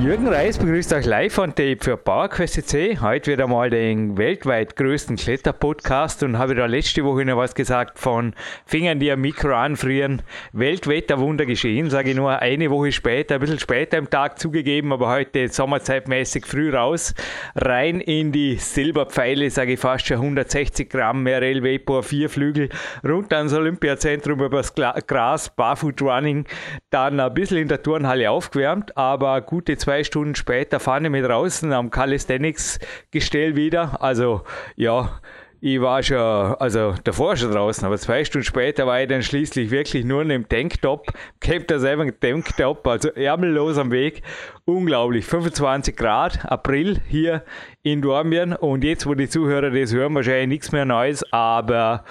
Jürgen Reis begrüßt euch live von Tape für PowerQuest Heute wieder mal den weltweit größten Kletterpodcast und habe da letzte Woche noch was gesagt von Fingern, die am Mikro anfrieren. Weltwetterwunder geschehen, sage ich nur eine Woche später, ein bisschen später im Tag zugegeben, aber heute sommerzeitmäßig früh raus. Rein in die Silberpfeile, sage ich fast schon 160 Gramm RL Vapor, vier Flügel, runter ans Olympiazentrum übers Gras, Barfoot Running, dann ein bisschen in der Turnhalle aufgewärmt, aber gute zwei zwei Stunden später fahre ich mit draußen am Calisthenics-Gestell wieder. Also ja, ich war schon, also davor schon draußen, aber zwei Stunden später war ich dann schließlich wirklich nur in dem Tanktop, da selber einen Tanktop, also ärmellos am Weg. Unglaublich, 25 Grad, April hier in Dormien und jetzt, wo die Zuhörer das hören, wahrscheinlich nichts mehr Neues, aber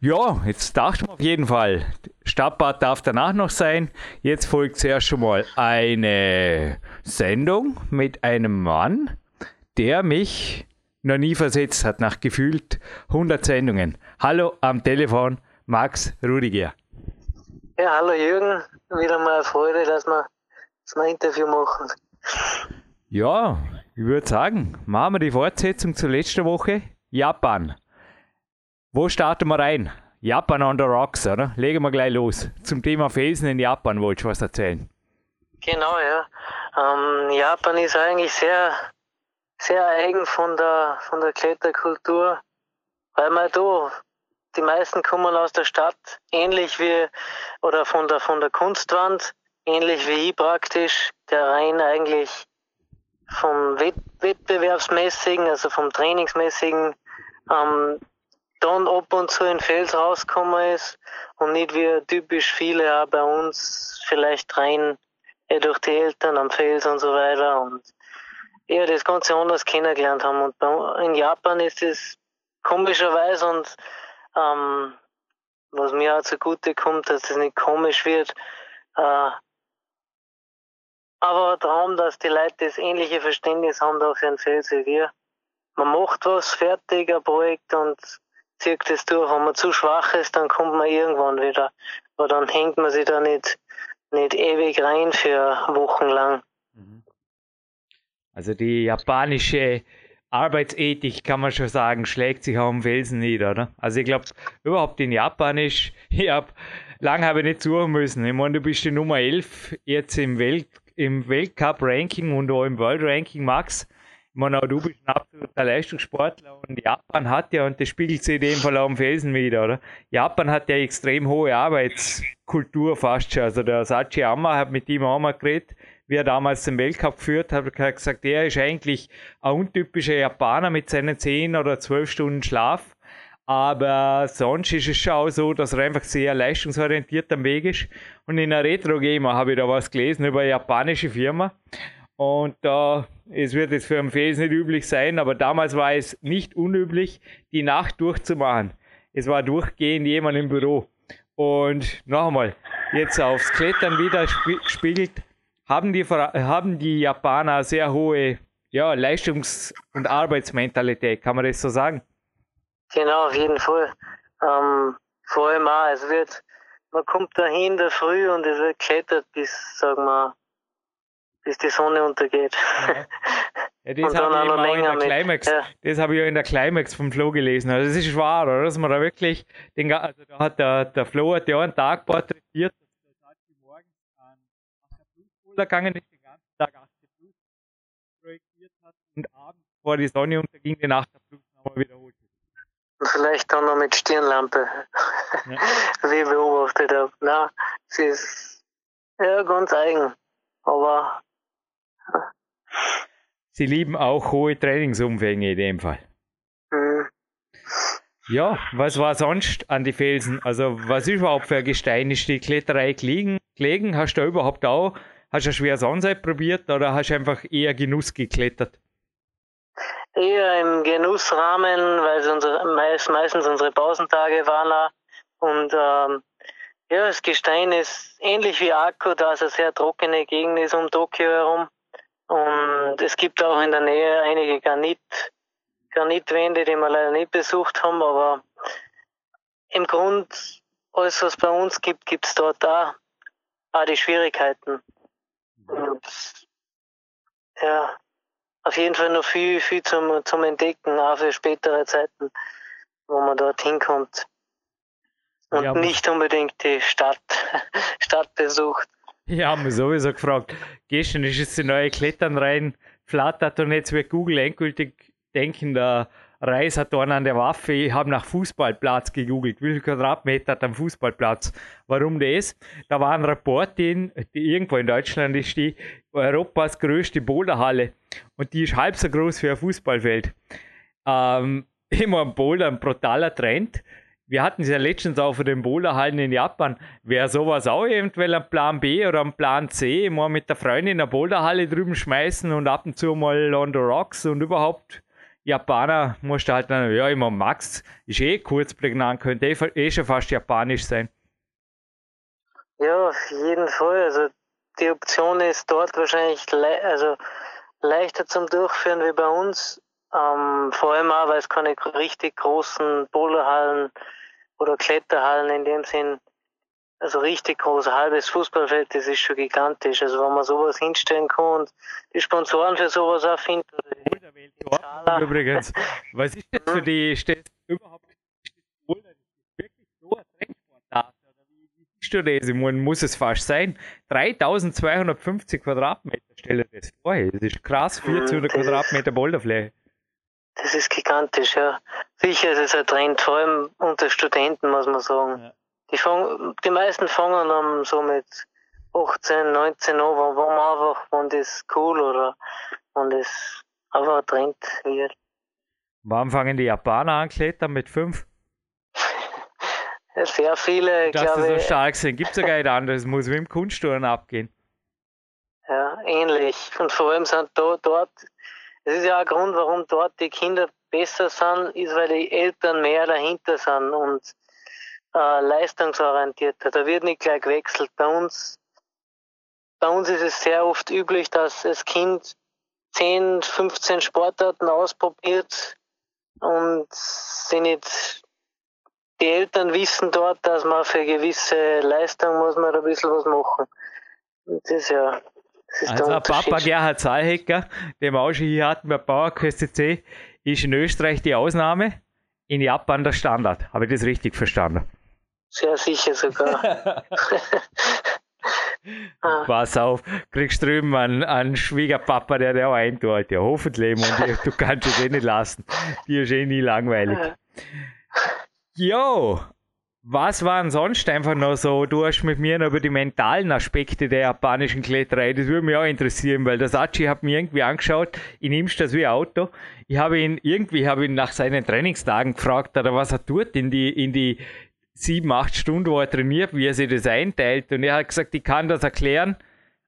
ja, jetzt dachte man auf jeden Fall, Stadtbad darf danach noch sein. Jetzt folgt zuerst schon mal eine Sendung mit einem Mann, der mich noch nie versetzt hat, nach gefühlt 100 Sendungen. Hallo am Telefon, Max Rudiger. Ja, hallo Jürgen. Wieder mal eine Freude, dass wir, dass wir ein Interview machen. Ja, ich würde sagen, machen wir die Fortsetzung zur letzten Woche. Japan. Wo starten wir rein? Japan on the Rocks, oder? Legen wir gleich los. Zum Thema Felsen in Japan wollte ich was erzählen. Genau, ja. Ähm, Japan ist eigentlich sehr, sehr eigen von der, von der Kletterkultur, weil man da, die meisten kommen aus der Stadt, ähnlich wie, oder von der, von der Kunstwand, ähnlich wie ich praktisch, der rein eigentlich vom Wettbewerbsmäßigen, also vom Trainingsmäßigen, ähm, dann ab und zu in Fels rausgekommen ist und nicht wie typisch viele auch bei uns vielleicht rein ja, durch die Eltern am Fels und so weiter und ja, das Ganze anders kennengelernt haben. Und in Japan ist es komischerweise und ähm, was mir auch zugute kommt, dass das nicht komisch wird, äh, aber ein Traum, dass die Leute das ähnliche Verständnis haben da für einen Fels wie wir. Man macht was fertig, ein Projekt und zieht das durch. Wenn man zu schwach ist, dann kommt man irgendwann wieder. Aber dann hängt man sich da nicht, nicht ewig rein für Wochen lang. Mhm. Also die japanische Arbeitsethik, kann man schon sagen, schlägt sich am Felsen nieder, oder? Also ich glaube, überhaupt in Japan ist, ich habe lange habe ich nicht suchen müssen. Ich meine, du bist die Nummer 11 jetzt im Welt im Weltcup-Ranking und auch im World-Ranking, Max. Ich meine, auch du bist ein absoluter Leistungssportler und Japan hat ja, und das spiegelt sich in dem Fall auch am Felsen wieder, oder? Japan hat ja extrem hohe Arbeitskultur fast schon. Also der Sachi Amma hat mit ihm auch mal geredet, wie er damals den Weltcup geführt hat, hat gesagt, er ist eigentlich ein untypischer Japaner mit seinen 10 oder 12 Stunden Schlaf. Aber sonst ist es schon auch so, dass er einfach sehr leistungsorientiert am Weg ist. Und in der Retro-Gamer habe ich da was gelesen über eine japanische Firma. Und da, äh, es wird jetzt für einen Fels nicht üblich sein, aber damals war es nicht unüblich, die Nacht durchzumachen. Es war durchgehend jemand im Büro. Und noch einmal, jetzt aufs Klettern wieder gespiegelt, haben die, haben die Japaner sehr hohe ja, Leistungs- und Arbeitsmentalität, kann man das so sagen? Genau, auf jeden Fall. Ähm, vor allem auch, es wird, man kommt dahin der Früh und es wird klettert bis, sagen wir, bis die Sonne untergeht. Ja. Ja, das habe ich, auch in der Climax, ja. das habe ich ja in der Climax vom Flo gelesen. Also das ist wahr, oder? Dass man da wirklich, den, also da hat der, der Flo hat ja einen Tag porträtiert, dass der Sachi morgens an 8 Plus gegangen ist, den ganzen Tag 8 Plus projektiert hat und abends, vor die Sonne unterging, 8 Plus nochmal wiederholt. Vielleicht dann noch mit Stirnlampe, ja. wie ich beobachtet habe. Na, sie ist ja ganz eigen. Aber. Sie lieben auch hohe Trainingsumfänge in dem Fall. Mhm. Ja, was war sonst an die Felsen? Also, was ist überhaupt für ein Gestein? Ist die Kletterei gelegen? gelegen? Hast du überhaupt auch, hast du ein schweres Anseit probiert oder hast du einfach eher Genuss geklettert? Eher im Genussrahmen, weil es unsere, meist, meistens unsere Pausentage waren. Und ähm, ja, das Gestein ist ähnlich wie Akku, da es eine sehr trockene Gegend ist um Tokio herum. Und es gibt auch in der Nähe einige Granit, Granitwände, die wir leider nicht besucht haben, aber im Grund, alles was bei uns gibt, gibt es dort auch, auch die Schwierigkeiten. Ja, auf jeden Fall noch viel, viel zum, zum Entdecken, auch für spätere Zeiten, wo man dort hinkommt. Und ja, nicht unbedingt die Stadt, Stadt besucht. Ja, haben wir sowieso gefragt. Gestern ist es die neue Klettern rein, flattert und jetzt wird Google endgültig denken, der Reis hat da an der Waffe, ich habe nach Fußballplatz gegoogelt, wie viel Quadratmeter hat ein Fußballplatz. Warum das? Da war ein Reportin, die irgendwo in Deutschland ist die, Europas größte Boulderhalle und die ist halb so groß wie ein Fußballfeld. Ähm, immer ein Boulder, ein brutaler Trend. Wir hatten es ja letztens auch für den Boulderhallen in Japan. Wäre sowas auch eventuell ein Plan B oder ein Plan C? Mal mit der Freundin in eine Boulderhalle drüben schmeißen und ab und zu mal on the rocks und überhaupt Japaner musst du halt dann, ja, immer Max ist eh kurz prägnant, könnte eh, eh schon fast japanisch sein. Ja, auf jeden Fall. Also die Option ist dort wahrscheinlich le also leichter zum Durchführen wie bei uns. Ähm, vor allem auch, weil es keine richtig großen Boulderhallen oder Kletterhallen in dem Sinn, also richtig groß, halbes Fußballfeld, das ist schon gigantisch. Also wenn man sowas hinstellen kann und die Sponsoren für sowas auch findet. Übrigens, was ist das für die, steht überhaupt wirklich so ein Trendsportart? siehst du das? Muss es fast sein. 3250 Quadratmeter, stelle das vor. Das ist krass, 1400 mhm, Quadratmeter Boulderfläche. Das ist gigantisch, ja. Sicher ist es ein Trend, vor allem unter Studenten, muss man sagen. Ja. Die, fang, die meisten fangen um so mit 18, 19 an, wo, wo man einfach, wenn das cool oder wenn das ein Trend wird. Wann fangen die Japaner an klettern? Mit 5? Sehr viele, Dass glaube ich. so stark sind, gibt es ja gar nicht anders. Es muss wie im Kunstturnen abgehen. Ja, ähnlich. Und vor allem sind da, dort, es ist ja ein Grund, warum dort die Kinder besser sind, ist, weil die Eltern mehr dahinter sind und äh, leistungsorientierter. Da wird nicht gleich gewechselt. Bei uns, bei uns ist es sehr oft üblich, dass das Kind 10, 15 Sportarten ausprobiert und sie nicht die Eltern wissen dort, dass man für gewisse Leistung muss man ein bisschen was machen. Und das ja. Das also Papa Gerhard Zahlhecker, den wir auch schon hier hatten bei PowerQuest CC, ist in Österreich die Ausnahme, in Japan der Standard. Habe ich das richtig verstanden? Sehr sicher sogar. Ah. Pass auf, kriegst drüben einen, einen Schwiegerpapa, der dir auch eintut. Ja, hoffentlich. Und du kannst es eh nicht lassen. Dir ist eh nie langweilig. Jo, was waren sonst einfach noch so? Du hast mit mir noch über die mentalen Aspekte der japanischen Kletterei, das würde mich auch interessieren, weil der Sachi hat mir irgendwie angeschaut, ich nimmst das wie ein Auto. Ich habe ihn irgendwie habe ihn nach seinen Trainingstagen gefragt, oder was er tut in die, in die sieben, acht Stunden, wo er trainiert, wie er sich das einteilt. Und er hat gesagt, ich kann das erklären,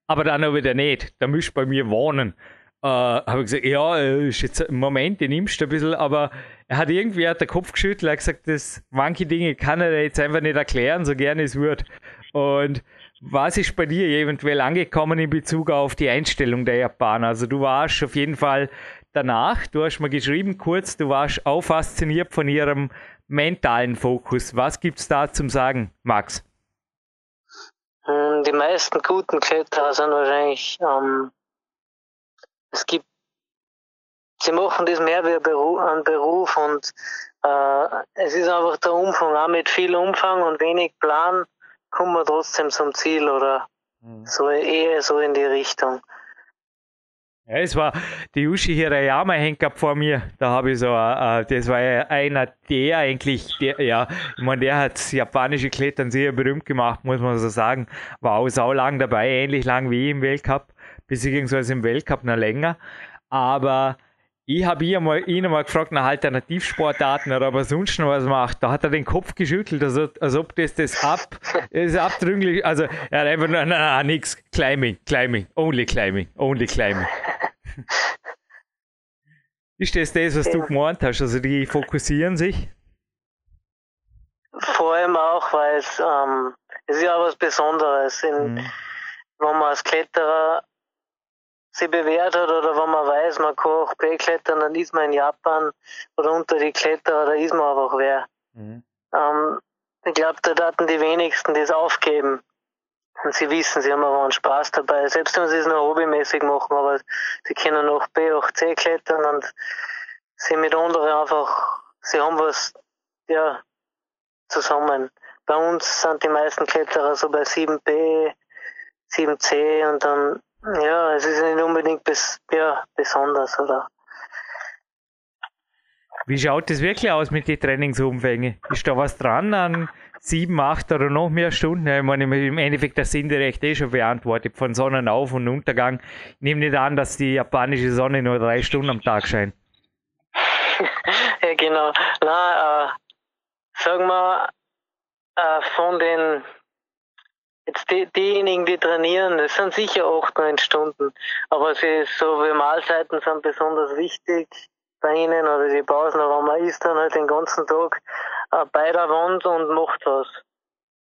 aber dann auch wieder nicht. Da müsst bei mir wohnen. Äh, habe ich gesagt, ja, ist jetzt im Moment, ich nimmst ein bisschen, aber er hat irgendwie hat den Kopf geschüttelt, er hat gesagt, dass manche Dinge kann er jetzt einfach nicht erklären, so gerne es wird. Und was ist bei dir eventuell angekommen in Bezug auf die Einstellung der Japaner? Also du warst auf jeden Fall danach, du hast mal geschrieben kurz, du warst auch fasziniert von ihrem mentalen Fokus. Was gibt es da zum Sagen, Max? Hm, die meisten guten Kletterer sind wahrscheinlich, ähm, es gibt, sie machen das mehr wie ein Beruf, ein Beruf und äh, es ist einfach der Umfang, auch mit viel Umfang und wenig Plan kommen wir trotzdem zum Ziel oder mhm. so eher so in die Richtung. Ja, es war die Yushi Hirayama hängt gehabt vor mir. Da habe ich so, äh, das war einer der eigentlich, der, ja, ich meine, der hat das japanische Klettern sehr berühmt gemacht, muss man so sagen. War auch sau lang dabei, ähnlich lang wie im Weltcup, beziehungsweise im Weltcup noch länger. Aber ich habe ihn einmal, ihn einmal gefragt nach Alternativsportarten oder ob er sonst noch was macht. Da hat er den Kopf geschüttelt, also, als ob das das ab, das abdrünglich, also er hat einfach nur, nein, nein, nix, Climbing, Climbing, only Climbing, only Climbing. Ist das das, was du gemeint hast? Also die fokussieren sich? Vor allem auch, weil es, ähm, es ist ja was Besonderes. In, mhm. Wenn man als Kletterer sich bewährt hat oder wenn man weiß, man kann auch B-klettern, dann ist man in Japan oder unter die Kletterer, da ist man einfach wer. Mhm. Ähm, ich glaube, da hatten die wenigsten das aufgeben. Und sie wissen, sie haben aber einen Spaß dabei. Selbst wenn sie es nur hobbymäßig machen, aber sie können auch B, auch C klettern und sie mit anderen einfach, sie haben was, ja, zusammen. Bei uns sind die meisten Kletterer so bei 7B, 7C und dann, ja, es ist nicht unbedingt bes, ja, besonders, oder? Wie schaut das wirklich aus mit den Trainingsumfängen? Ist da was dran an sieben, acht oder noch mehr Stunden? ich meine, im Endeffekt, das sind direkt eh schon beantwortet, von Sonnenauf- und Untergang. Ich nehme nicht an, dass die japanische Sonne nur drei Stunden am Tag scheint. ja, genau. Na, äh, sagen wir, äh, von den Jetzt die, diejenigen, die trainieren, das sind sicher acht, neun Stunden. Aber sie so wie Mahlzeiten sind besonders wichtig bei ihnen oder die Pausen, aber man isst dann halt den ganzen Tag äh, bei der Wand und macht was.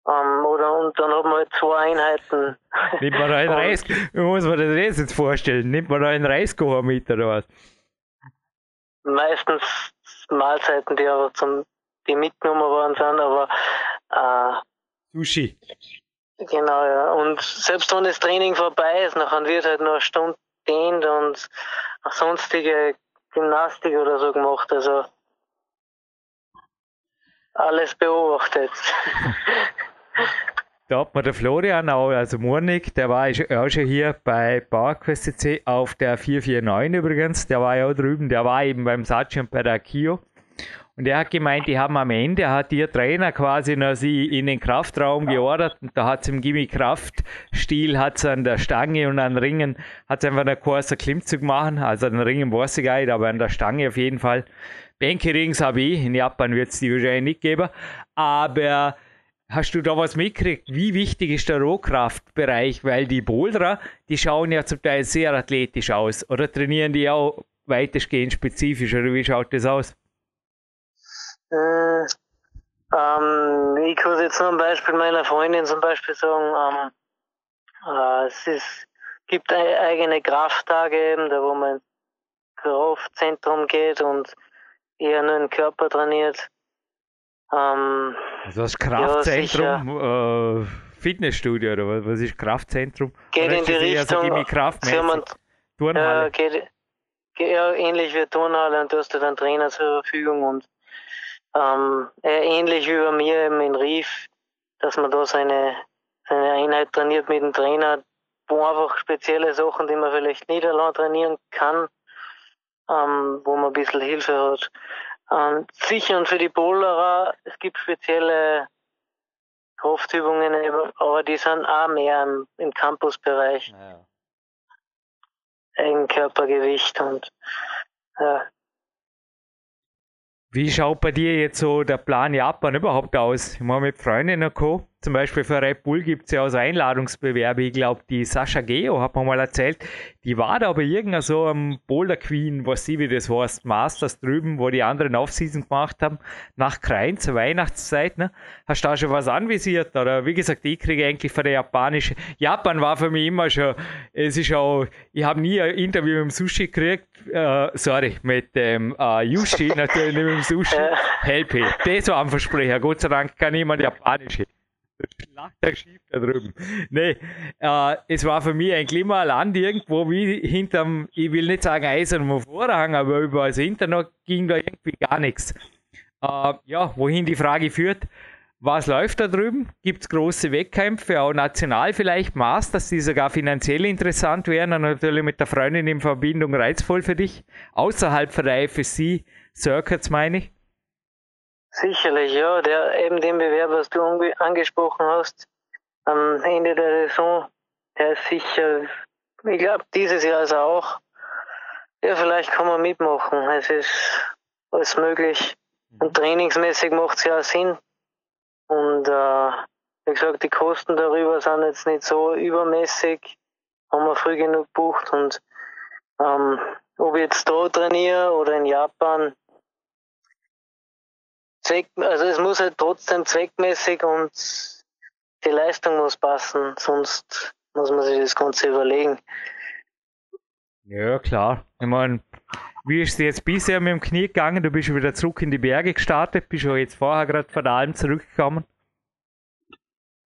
Ähm, oder und dann hat man halt zwei Einheiten. Nimmt man da einen Reis, wie muss man das jetzt vorstellen? Nimmt man da einen Reiskocher mit oder was? Meistens Mahlzeiten, die aber zum, die mitgenommen worden sind, aber äh, Sushi. Genau, ja. Und selbst wenn das Training vorbei ist, nachher wird halt noch eine Stunde dehnt und auch sonstige Gymnastik oder so gemacht. Also alles beobachtet. Da hat man der Florian auch, also Murnig, der war auch schon hier bei PowerQuest auf der 449 übrigens. Der war ja auch drüben, der war eben beim Sachi und bei der Kio. Und er hat gemeint, die haben am Ende, hat ihr Trainer quasi noch sie in den Kraftraum geordert und da hat es im Gimmi Kraftstil, hat es an der Stange und an Ringen, hat es einfach einen kurzen Klimmzug machen, also an den Ringen weiß ich nicht, aber an der Stange auf jeden Fall. Bänke-Rings habe ich, in Japan wird es die wahrscheinlich nicht geben, aber Hast du da was mitgekriegt? Wie wichtig ist der Rohkraftbereich? Weil die Boulderer, die schauen ja zum Teil sehr athletisch aus. Oder trainieren die auch weitestgehend spezifisch? Oder wie schaut das aus? Äh, ähm, ich kann jetzt nur ein Beispiel meiner Freundin zum Beispiel sagen, ähm, äh, es ist, gibt eigene Krafttage eben, da wo man ins Kraftzentrum geht und eher nur den Körper trainiert. Ähm, also das Kraftzentrum, ja, äh, Fitnessstudio oder was, ist Kraftzentrum? Geht oder in die Richtung, so Kraftmäßig? Turnhalle? Äh, geht, ja, ähnlich wie Turnhalle und du hast dann Trainer zur Verfügung und ähm, ähnlich wie bei mir eben in Rief, dass man da seine, seine Einheit trainiert mit dem Trainer, wo einfach spezielle Sachen, die man vielleicht nicht allein trainieren kann, ähm, wo man ein bisschen Hilfe hat. Ähm, sicher und für die Bowlerer, es gibt spezielle Kraftübungen, aber die sind auch mehr im, im Campusbereich. Ja. Eigenkörpergewicht und ja. Wie schaut bei dir jetzt so der Plan Japan überhaupt aus? Ich meine, mit Freundinnen Co. Zum Beispiel für Red Bull gibt es ja auch so Einladungsbewerbe. Ich glaube, die Sascha Geo hat mir mal erzählt, die war da aber irgendein so am Boulder Queen, was sie wie das heißt, Masters drüben, wo die anderen Offseason gemacht haben, nach Krein zur Weihnachtszeit. Ne? Hast du da schon was anvisiert? Oder wie gesagt, ich kriege eigentlich von der japanischen. Japan war für mich immer schon, es ist auch, ich habe nie ein Interview mit dem Sushi gekriegt, äh, sorry, mit dem äh, Yushi, natürlich nicht mit dem Sushi, Helpe. Das war ein Versprecher. Gott sei Dank kann niemand Japanische lacht er schief da drüben. Nee, äh, es war für mich ein Land irgendwo wie hinterm, ich will nicht sagen eisernen Vorhang, aber über das Internet ging da irgendwie gar nichts. Äh, ja, wohin die Frage führt, was läuft da drüben? Gibt es große Wettkämpfe, auch national vielleicht, Masters, die sogar finanziell interessant wären und natürlich mit der Freundin in Verbindung reizvoll für dich? Außerhalb von der FSC Circuits meine ich? Sicherlich, ja. Der, eben den Bewerb, was du angesprochen hast, am Ende der Saison, der ist sicher, ich glaube, dieses Jahr ist er auch. Ja, vielleicht kann man mitmachen. Es ist alles möglich. Und trainingsmäßig macht es ja auch Sinn. Und äh, wie gesagt, die Kosten darüber sind jetzt nicht so übermäßig. Haben wir früh genug gebucht. Und ähm, ob ich jetzt da trainiere oder in Japan, Zweck, also es muss halt trotzdem zweckmäßig und die Leistung muss passen, sonst muss man sich das Ganze überlegen. Ja, klar. Ich meine, wie ist es jetzt bisher mit dem Knie gegangen? Du bist wieder zurück in die Berge gestartet, bist du jetzt vorher gerade von der Alm zurückgekommen?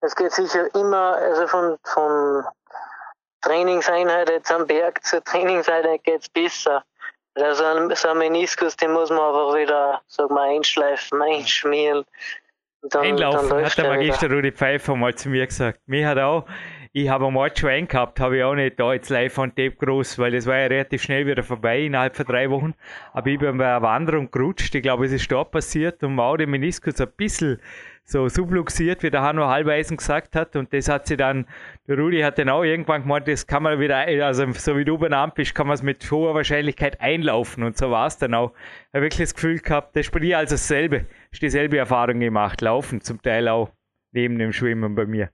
Es geht sicher immer, also von, von Trainingseinheit jetzt am Berg zur Trainingseinheit geht es besser. Also so ein Meniskus, den muss man einfach wieder, sag mal, einschleifen, einschmieren. Dann, Einlaufen, dann hat der Magister Rudi Pfeiffer mal zu mir gesagt. Mir hat auch, ich habe einmal Schwein gehabt, habe ich auch nicht da jetzt live on Tape groß, weil es war ja relativ schnell wieder vorbei, innerhalb von drei Wochen. Aber ich bin bei einer Wanderung gerutscht, ich glaube, es ist da passiert und war auch der Meniskus ein bisschen so subluxiert, wie der Hanno Halbeisen gesagt hat. Und das hat sie dann, der Rudi hat dann auch irgendwann gemeint, das kann man wieder, also so wie du benannt bist, kann man es mit hoher Wahrscheinlichkeit einlaufen. Und so war es dann auch. Ich habe wirklich das Gefühl gehabt, das ist bei dir also dasselbe. Ist dieselbe Erfahrung gemacht. Laufen zum Teil auch neben dem Schwimmen bei mir.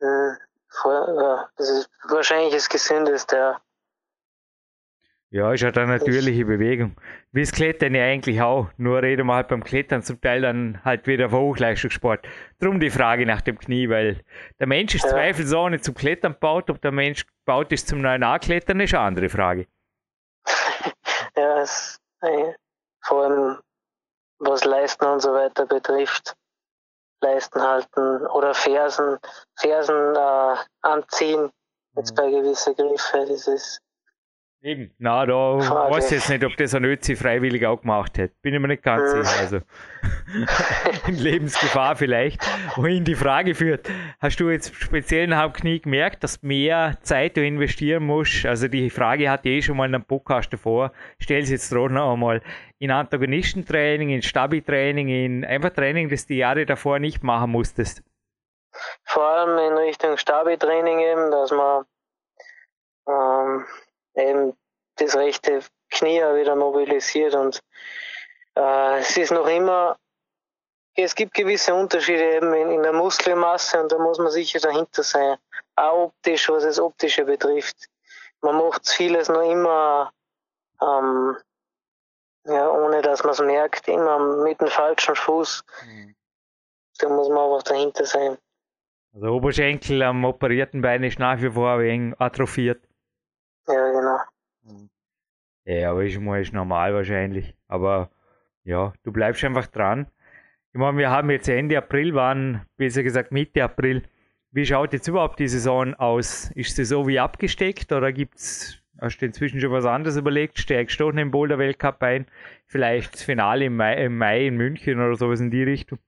Mhm. Ja, das ist wahrscheinlich das Gesündeste, ja. Ja, ist halt eine natürliche Bewegung. Wie es Klettern ja eigentlich auch. Nur reden wir halt beim Klettern zum Teil dann halt wieder von Hochleistungssport. Drum die Frage nach dem Knie, weil der Mensch ist ja. zweifelsohne zum Klettern gebaut. Ob der Mensch gebaut ist zum neuen Klettern, ist eine andere Frage. ja, es, äh, vor allem was Leisten und so weiter betrifft. Leisten halten oder Fersen, Fersen äh, anziehen, jetzt mhm. bei gewissen Griffen. Das ist Eben, na, da Frage. weiß ich jetzt nicht, ob das ein Ötzi freiwillig auch gemacht hätte. Bin ich mir nicht ganz hm. sicher. Also in Lebensgefahr vielleicht. Wohin die Frage führt, hast du jetzt speziell nach dem Knie gemerkt, dass mehr Zeit du investieren musst? Also die Frage hatte ich eh schon mal in einem Podcast davor. Stell sie jetzt doch noch einmal. In Antagonistentraining, in Stabi-Training, in einfach Training, das die Jahre davor nicht machen musstest. Vor allem in Richtung Stabi-Training eben, dass man ähm, eben das rechte Knie wieder mobilisiert und äh, es ist noch immer, es gibt gewisse Unterschiede eben in, in, der Muskelmasse und da muss man sicher dahinter sein, auch optisch, was das Optische betrifft. Man macht vieles noch immer, ähm, ja, ohne dass man es merkt, immer mit dem falschen Fuß. Mhm. Da muss man einfach dahinter sein. Also Oberschenkel am operierten Bein ist nach wie vor ein wenig atrophiert. Ja, genau. Ja, aber ist mal ist normal wahrscheinlich. Aber ja, du bleibst einfach dran. Ich meine, wir haben jetzt Ende April, waren besser gesagt Mitte April. Wie schaut jetzt überhaupt die Saison aus? Ist sie so wie abgesteckt oder gibt's, hast du inzwischen schon was anderes überlegt? Steigst du doch in den Boulder Weltcup ein? Vielleicht das Finale im Mai, im Mai in München oder sowas in die Richtung?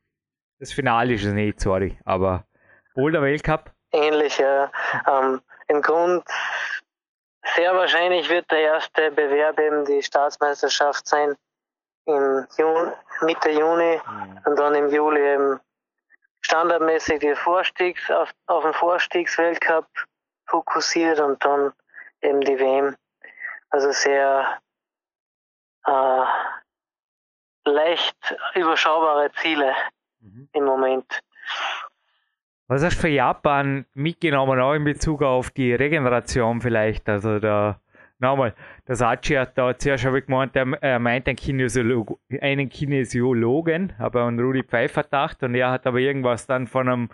Das Finale ist es nicht, sorry, aber Boulder Weltcup? Ähnlich, ja. Ähm, Im Grund sehr wahrscheinlich wird der erste Bewerb eben die Staatsmeisterschaft sein im Juni, Mitte Juni mhm. und dann im Juli eben standardmäßig die Vorstiegs, auf, auf den Vorstiegsweltcup fokussiert und dann eben die WM. Also sehr äh, leicht überschaubare Ziele mhm. im Moment. Was hast du für Japan mitgenommen, auch in Bezug auf die Regeneration vielleicht? Also da, nochmal, der Sachi hat da zuerst habe ich gemeint, er meint einen, Kinesiolog, einen Kinesiologen, aber an Rudi Pfeiffer gedacht und er hat aber irgendwas dann von einem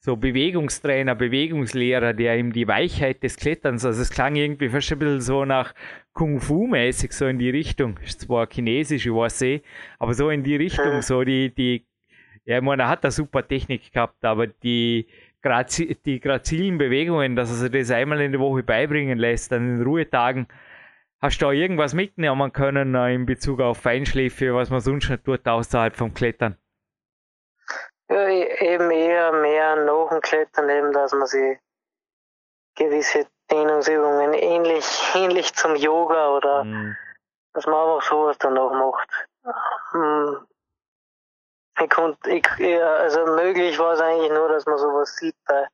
so Bewegungstrainer, Bewegungslehrer, der ihm die Weichheit des Kletterns, also es klang irgendwie fast ein bisschen so nach Kung Fu mäßig, so in die Richtung, ist zwar chinesisch, ich weiß eh, aber so in die Richtung, so die, die ja, ich meine, er hat eine super Technik gehabt, aber die, Grazi die grazilen Bewegungen, dass er sich das einmal in der Woche beibringen lässt, dann in Ruhetagen, hast du da irgendwas mitnehmen können äh, in Bezug auf Feinschläfe, was man sonst nicht tut außerhalb vom Klettern? Ja, e-, eben eher mehr nach dem Klettern, eben, dass man sich gewisse Dehnungsübungen ähnlich, ähnlich zum Yoga oder mhm. dass man einfach sowas danach macht. Ich konnte, ich, also möglich war es eigentlich nur, dass man sowas sieht bei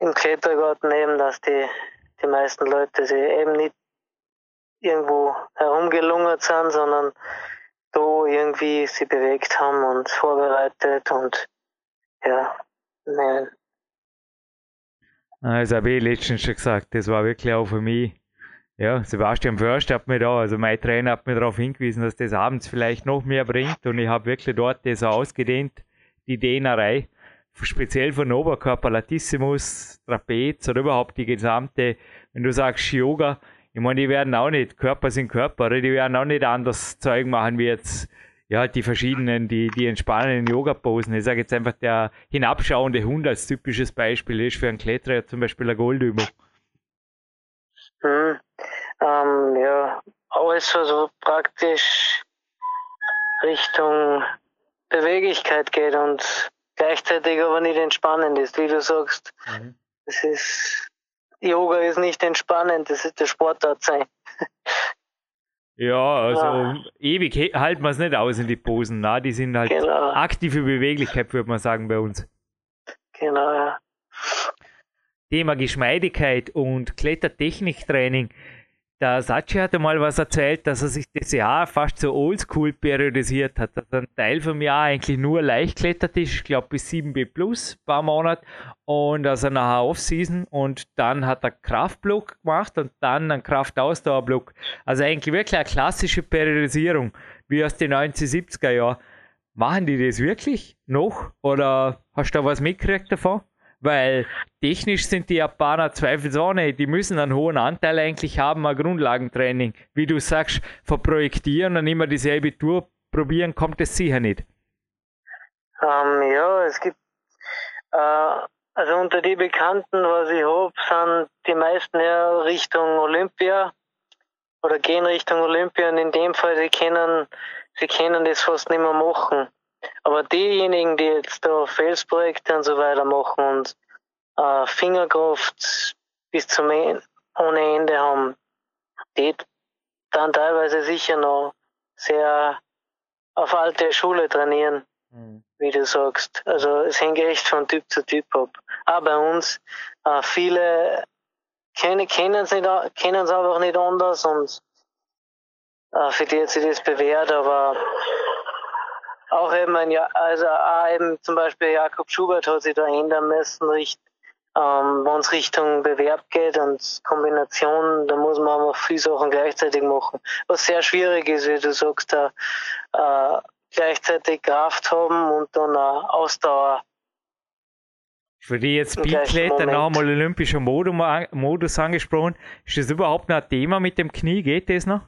im Klettergarten eben, dass die, die meisten Leute sich eben nicht irgendwo herumgelungert sind, sondern da irgendwie sie bewegt haben und vorbereitet und ja, nein. Das habe ich letztens schon gesagt, das war wirklich auch für mich ja, Sebastian Först hat mir da, also mein Trainer hat mir darauf hingewiesen, dass das abends vielleicht noch mehr bringt und ich habe wirklich dort das ausgedehnt, die Dehnerei, speziell von Oberkörper, Latissimus, Trapez oder überhaupt die gesamte, wenn du sagst Yoga, ich meine, die werden auch nicht, Körper sind Körper, die werden auch nicht anders Zeug machen wie jetzt ja, die verschiedenen, die, die entspannenden Yoga-Posen. Ich sage jetzt einfach, der hinabschauende Hund als typisches Beispiel ist für einen Kletterer zum Beispiel eine Goldübung. Hm, ähm, ja, alles, was so praktisch Richtung Beweglichkeit geht und gleichzeitig aber nicht entspannend ist, wie du sagst. Mhm. Das ist, Yoga ist nicht entspannend, das ist der Sportart sein. Ja, also ja. ewig halten wir es nicht aus in die Posen. Na, die sind halt genau. aktive Beweglichkeit, würde man sagen, bei uns. Genau, ja. Thema Geschmeidigkeit und Klettertechniktraining. Der Sachi hatte mal was erzählt, dass er sich das Jahr fast so oldschool periodisiert hat. Dass ein Teil vom Jahr eigentlich nur leicht klettert ist, ich glaube bis 7b plus, paar Monate. Und also nachher Off-Season und dann hat er Kraftblock gemacht und dann einen Kraftausdauerblock. Also eigentlich wirklich eine klassische Periodisierung, wie aus den 1970er Jahren. Machen die das wirklich noch? Oder hast du da was mitgekriegt davon? Weil technisch sind die Japaner zweifelsohne, die müssen einen hohen Anteil eigentlich haben an Grundlagentraining. Wie du sagst, verprojektieren und immer dieselbe Tour probieren, kommt es sicher nicht. Ähm, ja, es gibt, äh, also unter die Bekannten, was ich habe, sind die meisten ja Richtung Olympia oder gehen Richtung Olympia und in dem Fall, sie können, sie können das fast nicht mehr machen. Aber diejenigen, die jetzt da Felsprojekte und so weiter machen und äh, Fingerkraft bis zum e ohne Ende haben, die dann teilweise sicher noch sehr auf alte Schule trainieren, mhm. wie du sagst. Also es hängt echt von Typ zu Typ ab. Auch bei uns, äh, viele kennen es einfach nicht anders und äh, für die hat sich das bewährt, aber auch eben, ein, also auch eben zum Beispiel Jakob Schubert hat sich da ändern müssen, richt, ähm, wenn es Richtung Bewerb geht und Kombination, da muss man einfach viele Sachen gleichzeitig machen. Was sehr schwierig ist, wie du sagst, da, äh, gleichzeitig Kraft haben und dann auch Ausdauer. Für die jetzt Speedkletter nochmal olympischer Modus angesprochen. Ist das überhaupt noch ein Thema mit dem Knie? Geht das noch?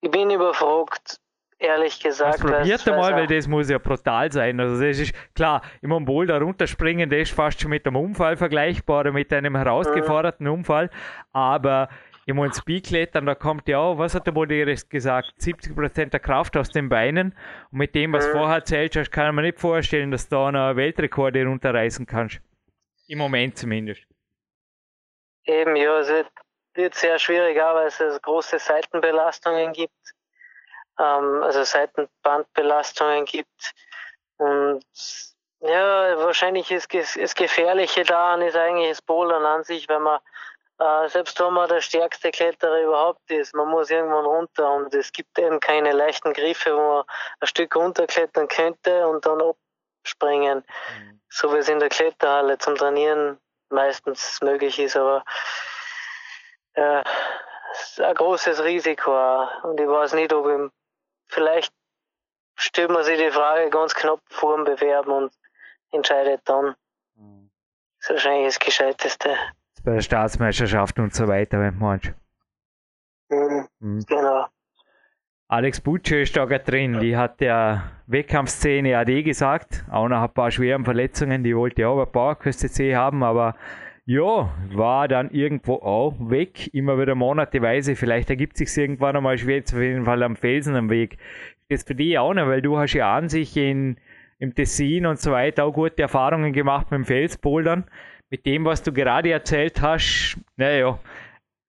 Ich bin überfragt ehrlich gesagt. Probiert mal, weil das muss ja brutal sein. Also das ist klar, im Boulder runterspringen, das ist fast schon mit einem Unfall vergleichbar oder mit einem herausgeforderten mhm. Unfall. Aber ich meine, Speedklettern, da kommt ja auch, was hat der Boderes gesagt, 70% der Kraft aus den Beinen. Und mit dem, was mhm. vorher hast, kann man nicht vorstellen, dass du da einen Weltrekord runterreißen kannst. Im Moment zumindest. Eben, ja, es wird sehr schwierig, weil es große Seitenbelastungen gibt ähm, also Seitenbandbelastungen gibt. Und ja, wahrscheinlich ist das Gefährliche daran ist eigentlich das Bouldern an sich, wenn man äh, selbst wenn man der stärkste Kletterer überhaupt ist, man muss irgendwann runter und es gibt eben keine leichten Griffe, wo man ein Stück runterklettern könnte und dann abspringen, mhm. so wie es in der Kletterhalle zum Trainieren meistens möglich ist, aber ist ein großes Risiko und ich weiß nicht, ob im vielleicht stellt man sich die Frage ganz knapp vor dem Bewerben und entscheidet dann. Mhm. Das ist wahrscheinlich das Gescheiteste. Bei der Staatsmeisterschaft und so weiter, wenn man mhm. mhm. Genau. Alex Butcher ist da drin, die hat der Wettkampfszene AD gesagt, auch nach ein paar schweren Verletzungen, die wollte auch ein paar QSCC haben, aber ja, war dann irgendwo auch weg, immer wieder monateweise. Vielleicht ergibt sich irgendwann einmal schwer, auf jeden Fall am Felsen am Weg. Das für dich auch nicht, weil du hast ja an sich in, im Tessin und so weiter auch gute Erfahrungen gemacht mit dem Felsbouldern. Mit dem, was du gerade erzählt hast, naja,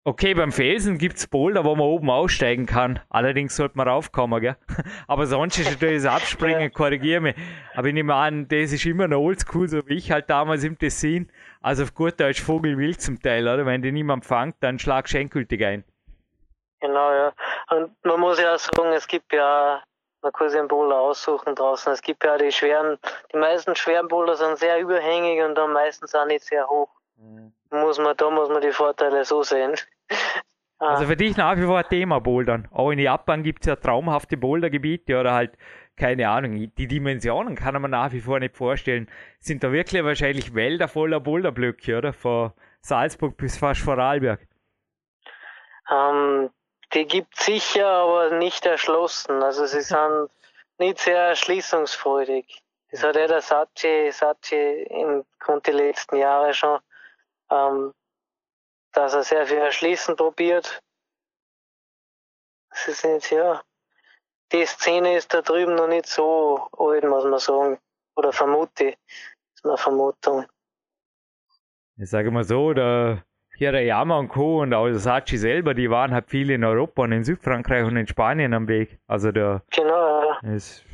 Okay, beim Felsen gibt es Boulder, wo man oben aussteigen kann. Allerdings sollte man raufkommen, gell? Aber sonst ist natürlich das Abspringen, korrigiere mich. Aber ich nehme an, das ist immer noch oldschool, so wie ich halt damals im Tessin. Also auf gut Deutsch Vogelwild zum Teil, oder? Wenn die niemand fangt, dann schlag endgültig ein. Genau, ja. Und man muss ja auch sagen, es gibt ja, man kann sich einen Boulder aussuchen draußen. Es gibt ja die schweren, die meisten schweren Boulder sind sehr überhängig und dann meistens auch nicht sehr hoch. Mhm. Muss man, da muss man die Vorteile so sehen. Also für dich nach wie vor ein Thema Bouldern. Auch in Japan gibt es ja traumhafte Bouldergebiete oder halt, keine Ahnung, die Dimensionen kann man nach wie vor nicht vorstellen. Sind da wirklich wahrscheinlich Wälder voller Boulderblöcke, oder? Von Salzburg bis fast Vorarlberg. Ähm, die gibt es sicher, aber nicht erschlossen. Also sie sind nicht sehr erschließungsfreudig. Das hat ja der Sachi, Sachi in die letzten Jahre schon, ähm, dass er sehr viel erschließen probiert. Sie sind ja, die Szene ist da drüben noch nicht so alt, muss man sagen. Oder vermute ich. Das ist eine Vermutung. Ich sage mal so, der Hirayama und Co. und auch Sachi selber, die waren halt viel in Europa und in Südfrankreich und in Spanien am Weg. Also der. Genau, ja. Ist,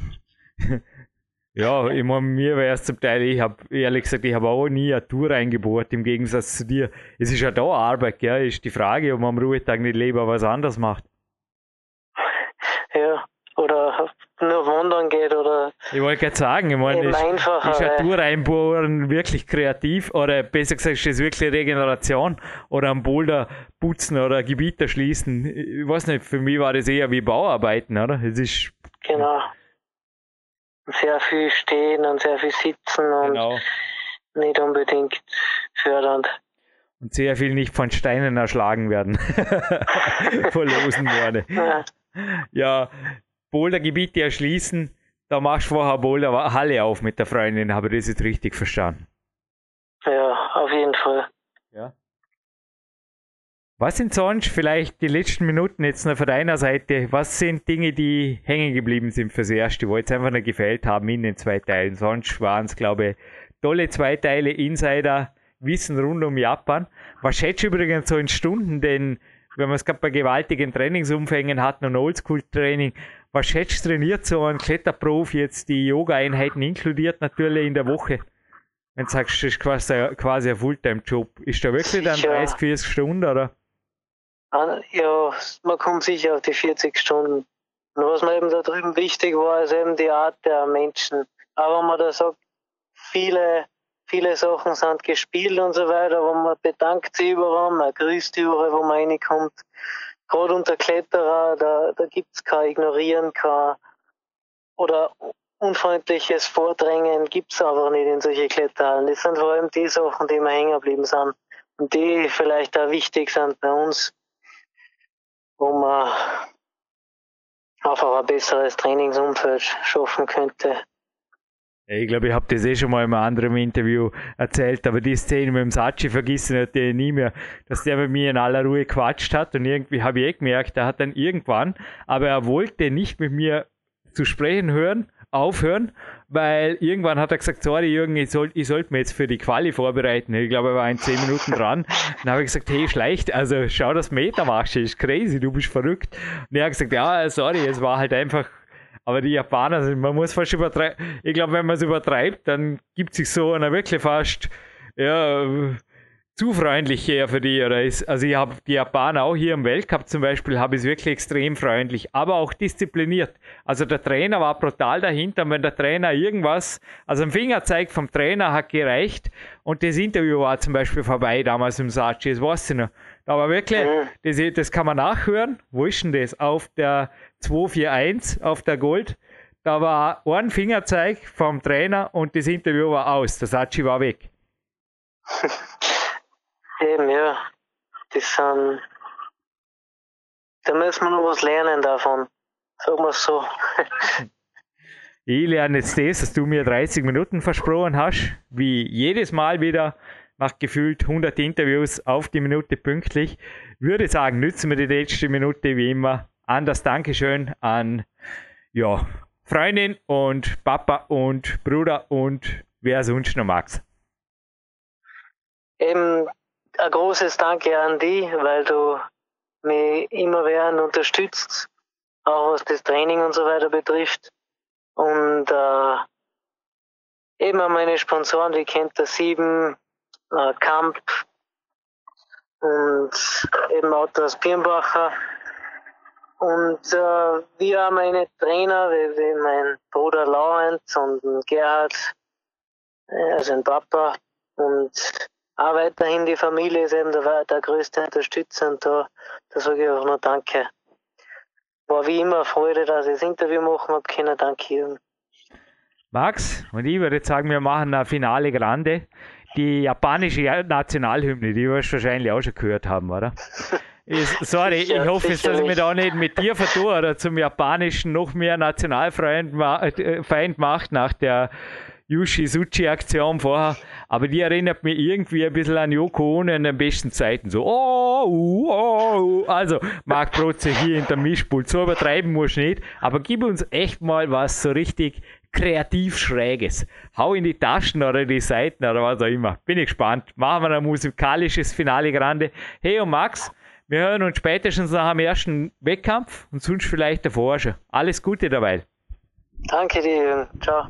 ja, ich meine, mir wäre es zum Teil, ich habe ehrlich gesagt, ich habe auch nie eine Tour eingebaut, im Gegensatz zu dir. Es ist ja da Arbeit, gell? Ist die Frage, ob man am Ruhetag nicht lieber was anderes macht. Ja, oder nur wandern geht oder. Ich wollte gerade sagen, ich meine, ist, ist eine Tour einbauen wirklich kreativ oder besser gesagt, ist das wirklich Regeneration oder am Boulder putzen oder Gebiete schließen. Ich weiß nicht, für mich war das eher wie Bauarbeiten, oder? Es ist. Genau. Sehr viel stehen und sehr viel sitzen und genau. nicht unbedingt fördernd. Und sehr viel nicht von Steinen erschlagen werden. Verlosen wurde. Ja. ja, Bouldergebiete erschließen, da machst du vorher Boulder Halle auf mit der Freundin, habe ich das jetzt richtig verstanden? Ja, auf jeden Fall. Ja. Was sind sonst vielleicht die letzten Minuten jetzt noch von deiner Seite? Was sind Dinge, die hängen geblieben sind fürs Erste, wo jetzt einfach noch gefällt haben in den zwei Teilen? Sonst waren es, glaube ich, tolle zwei Teile Insider, Wissen rund um Japan. Was schätzt übrigens so in Stunden, denn wenn man es gerade bei gewaltigen Trainingsumfängen hat und Oldschool-Training, was schätzt trainiert so ein Kletterprof jetzt die Yoga-Einheiten inkludiert natürlich in der Woche? Wenn du sagst, das ist quasi, quasi ein Fulltime-Job. Ist da wirklich dann 30, 40 Stunden, oder? Ja, man kommt sicher auf die 40 Stunden. Und was mir eben da drüben wichtig war, ist eben die Art der Menschen. Aber wenn man da sagt, viele, viele Sachen sind gespielt und so weiter, wo man bedankt sich überall, man grüßt überall, wo man reinkommt gerade unter Kletterer, da, da gibt es kein Ignorieren, kein oder unfreundliches Vordrängen gibt es einfach nicht in solche Kletterhallen. Das sind vor allem die Sachen, die mir hängen geblieben sind und die vielleicht auch wichtig sind bei uns, wo man einfach ein besseres Trainingsumfeld schaffen könnte. Ich glaube, ich habe das eh schon mal in einem anderen Interview erzählt, aber die Szene mit dem Sachi vergessen hätte ich nie mehr, dass der mit mir in aller Ruhe quatscht hat und irgendwie habe ich eh gemerkt, er hat dann irgendwann, aber er wollte nicht mit mir zu sprechen hören, aufhören, weil irgendwann hat er gesagt, sorry Jürgen, ich, soll, ich sollte mir jetzt für die Quali vorbereiten. Ich glaube, er war in 10 Minuten dran. Dann habe ich gesagt, hey, schleicht, also schau, das Meter machst, ist crazy, du bist verrückt. Und er hat gesagt, ja, sorry, es war halt einfach aber die Japaner sind, man muss fast übertreiben. Ich glaube, wenn man es übertreibt, dann gibt sich so einer wirklich fast, ja, zu freundlich her für die. Oder ist, also ich habe die Japaner auch hier im Weltcup zum Beispiel, habe ich es wirklich extrem freundlich, aber auch diszipliniert. Also der Trainer war brutal dahinter. Und wenn der Trainer irgendwas, also ein Fingerzeig vom Trainer hat gereicht und das Interview war zum Beispiel vorbei damals im Sachi, das weiß ich noch. Aber wirklich, mhm. das, das kann man nachhören. Wo ist denn das? Auf der 241, auf der Gold. Da war ein Fingerzeig vom Trainer und das Interview war aus. Der Sachi war weg. Eben, ja. Das sind. Da müssen wir noch was lernen davon. Sagen wir es so. ich lerne jetzt das, dass du mir 30 Minuten versprochen hast, wie jedes Mal wieder nach gefühlt 100 Interviews auf die Minute pünktlich. Würde sagen, nützen wir die letzte Minute wie immer an das Dankeschön an ja, Freundin und Papa und Bruder und wer sonst noch mag's. Eben ein großes Danke an dich, weil du mich immer während unterstützt, auch was das Training und so weiter betrifft. Und äh, eben an meine Sponsoren, kennt der Sieben, äh, Kamp und eben Autos Birnbacher. Und äh, wir haben meine Trainer, wie, wie mein Bruder Laurent und Gerhard, äh, also ein Papa. Und auch weiterhin die Familie ist eben der, der größte Unterstützer und da, da sage ich auch noch Danke. War wie immer Freude, dass ich das Interview machen habe können. Danke, Jürgen. Max, und ich würde jetzt sagen, wir machen ein Finale Grande die japanische Nationalhymne, die wirst du wahrscheinlich auch schon gehört haben, oder? sorry, ich hoffe, dass ich mich da nicht mit dir vertue oder zum japanischen noch mehr Nationalfeind äh, macht nach der Yushi Suchi Aktion vorher, aber die erinnert mich irgendwie ein bisschen an Yoko Ono in den besten Zeiten. So, oh, oh, oh. also Marc Protze hier in der Mischpult, so übertreiben muss nicht, aber gib uns echt mal was so richtig kreativ Schräges. Hau in die Taschen oder die Seiten oder was auch immer. Bin ich gespannt. Machen wir ein musikalisches Finale Grande. Hey und Max, wir hören uns spätestens nach dem ersten Wettkampf und sonst vielleicht davor schon. Alles Gute dabei. Danke dir. Ciao.